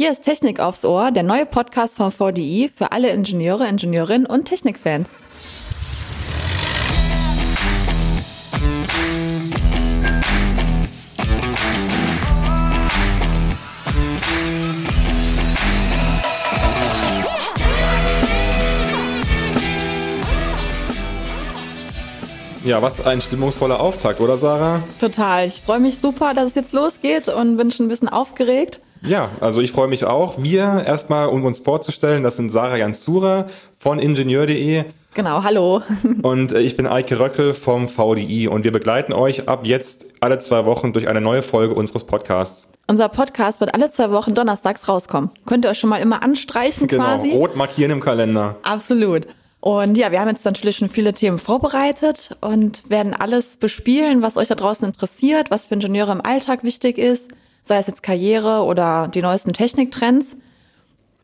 Hier ist Technik aufs Ohr, der neue Podcast von VDI für alle Ingenieure, Ingenieurinnen und Technikfans. Ja, was ein stimmungsvoller Auftakt, oder Sarah? Total. Ich freue mich super, dass es jetzt losgeht und bin schon ein bisschen aufgeregt. Ja, also ich freue mich auch. Wir erstmal, um uns vorzustellen, das sind Sarah Jansura von Ingenieur.de. Genau, hallo. Und äh, ich bin Eike Röckel vom VDI und wir begleiten euch ab jetzt alle zwei Wochen durch eine neue Folge unseres Podcasts. Unser Podcast wird alle zwei Wochen donnerstags rauskommen. Könnt ihr euch schon mal immer anstreichen Genau, quasi? rot markieren im Kalender. Absolut. Und ja, wir haben jetzt natürlich schon viele Themen vorbereitet und werden alles bespielen, was euch da draußen interessiert, was für Ingenieure im Alltag wichtig ist, sei es jetzt Karriere oder die neuesten Techniktrends.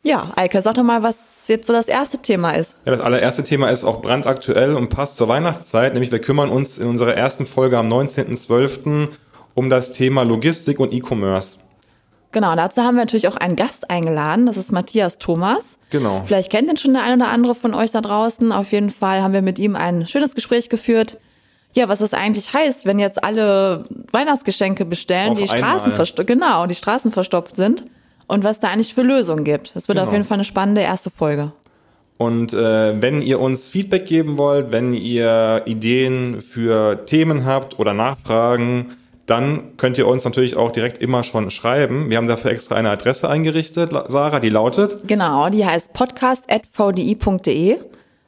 Ja, Eike, sag doch mal, was jetzt so das erste Thema ist. Ja, das allererste Thema ist auch brandaktuell und passt zur Weihnachtszeit, nämlich wir kümmern uns in unserer ersten Folge am 19.12. um das Thema Logistik und E-Commerce. Genau, dazu haben wir natürlich auch einen Gast eingeladen, das ist Matthias Thomas. Genau. Vielleicht kennt ihn schon der ein oder andere von euch da draußen. Auf jeden Fall haben wir mit ihm ein schönes Gespräch geführt. Ja, was das eigentlich heißt, wenn jetzt alle Weihnachtsgeschenke bestellen, Auf die. Straßen genau, die Straßen verstopft sind und was da eigentlich für Lösungen gibt. Das wird Genau. auf jeden Fall eine spannende erste Folge. Und äh, wenn ihr uns Feedback geben wollt, wenn ihr Ideen für Themen habt oder Nachfragen, dann könnt ihr uns natürlich auch direkt immer schon schreiben. Wir haben dafür extra eine Adresse eingerichtet, Sarah, die lautet. Genau, die heißt podcast.vdi.de.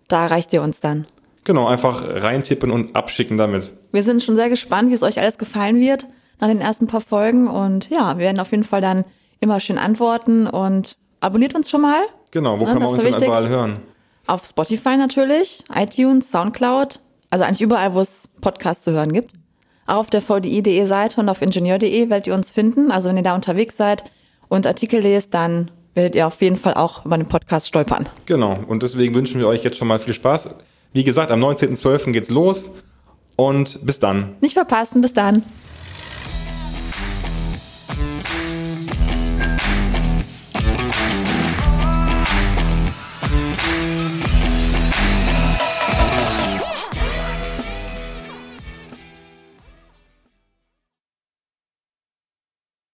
Da erreicht ihr uns dann. Genau, einfach reintippen und abschicken damit. Wir sind schon sehr gespannt, wie es euch alles gefallen wird nach den ersten paar Folgen. Und ja, wir werden auf jeden Fall dann immer schön antworten und abonniert uns schon mal. Genau, wo Ja, kann man uns denn überall hören? Auf Spotify natürlich, iTunes, Soundcloud, also eigentlich überall, wo es Podcasts zu hören gibt. Auch auf der vdi.de Seite und auf ingenieur.de werdet ihr uns finden. Also wenn ihr da unterwegs seid und Artikel lest, dann werdet ihr auf jeden Fall auch über den Podcast stolpern. Genau, und deswegen wünschen wir euch jetzt schon mal viel Spaß. Wie gesagt, am 19.12. geht's los und bis dann. Nicht verpassen, bis dann.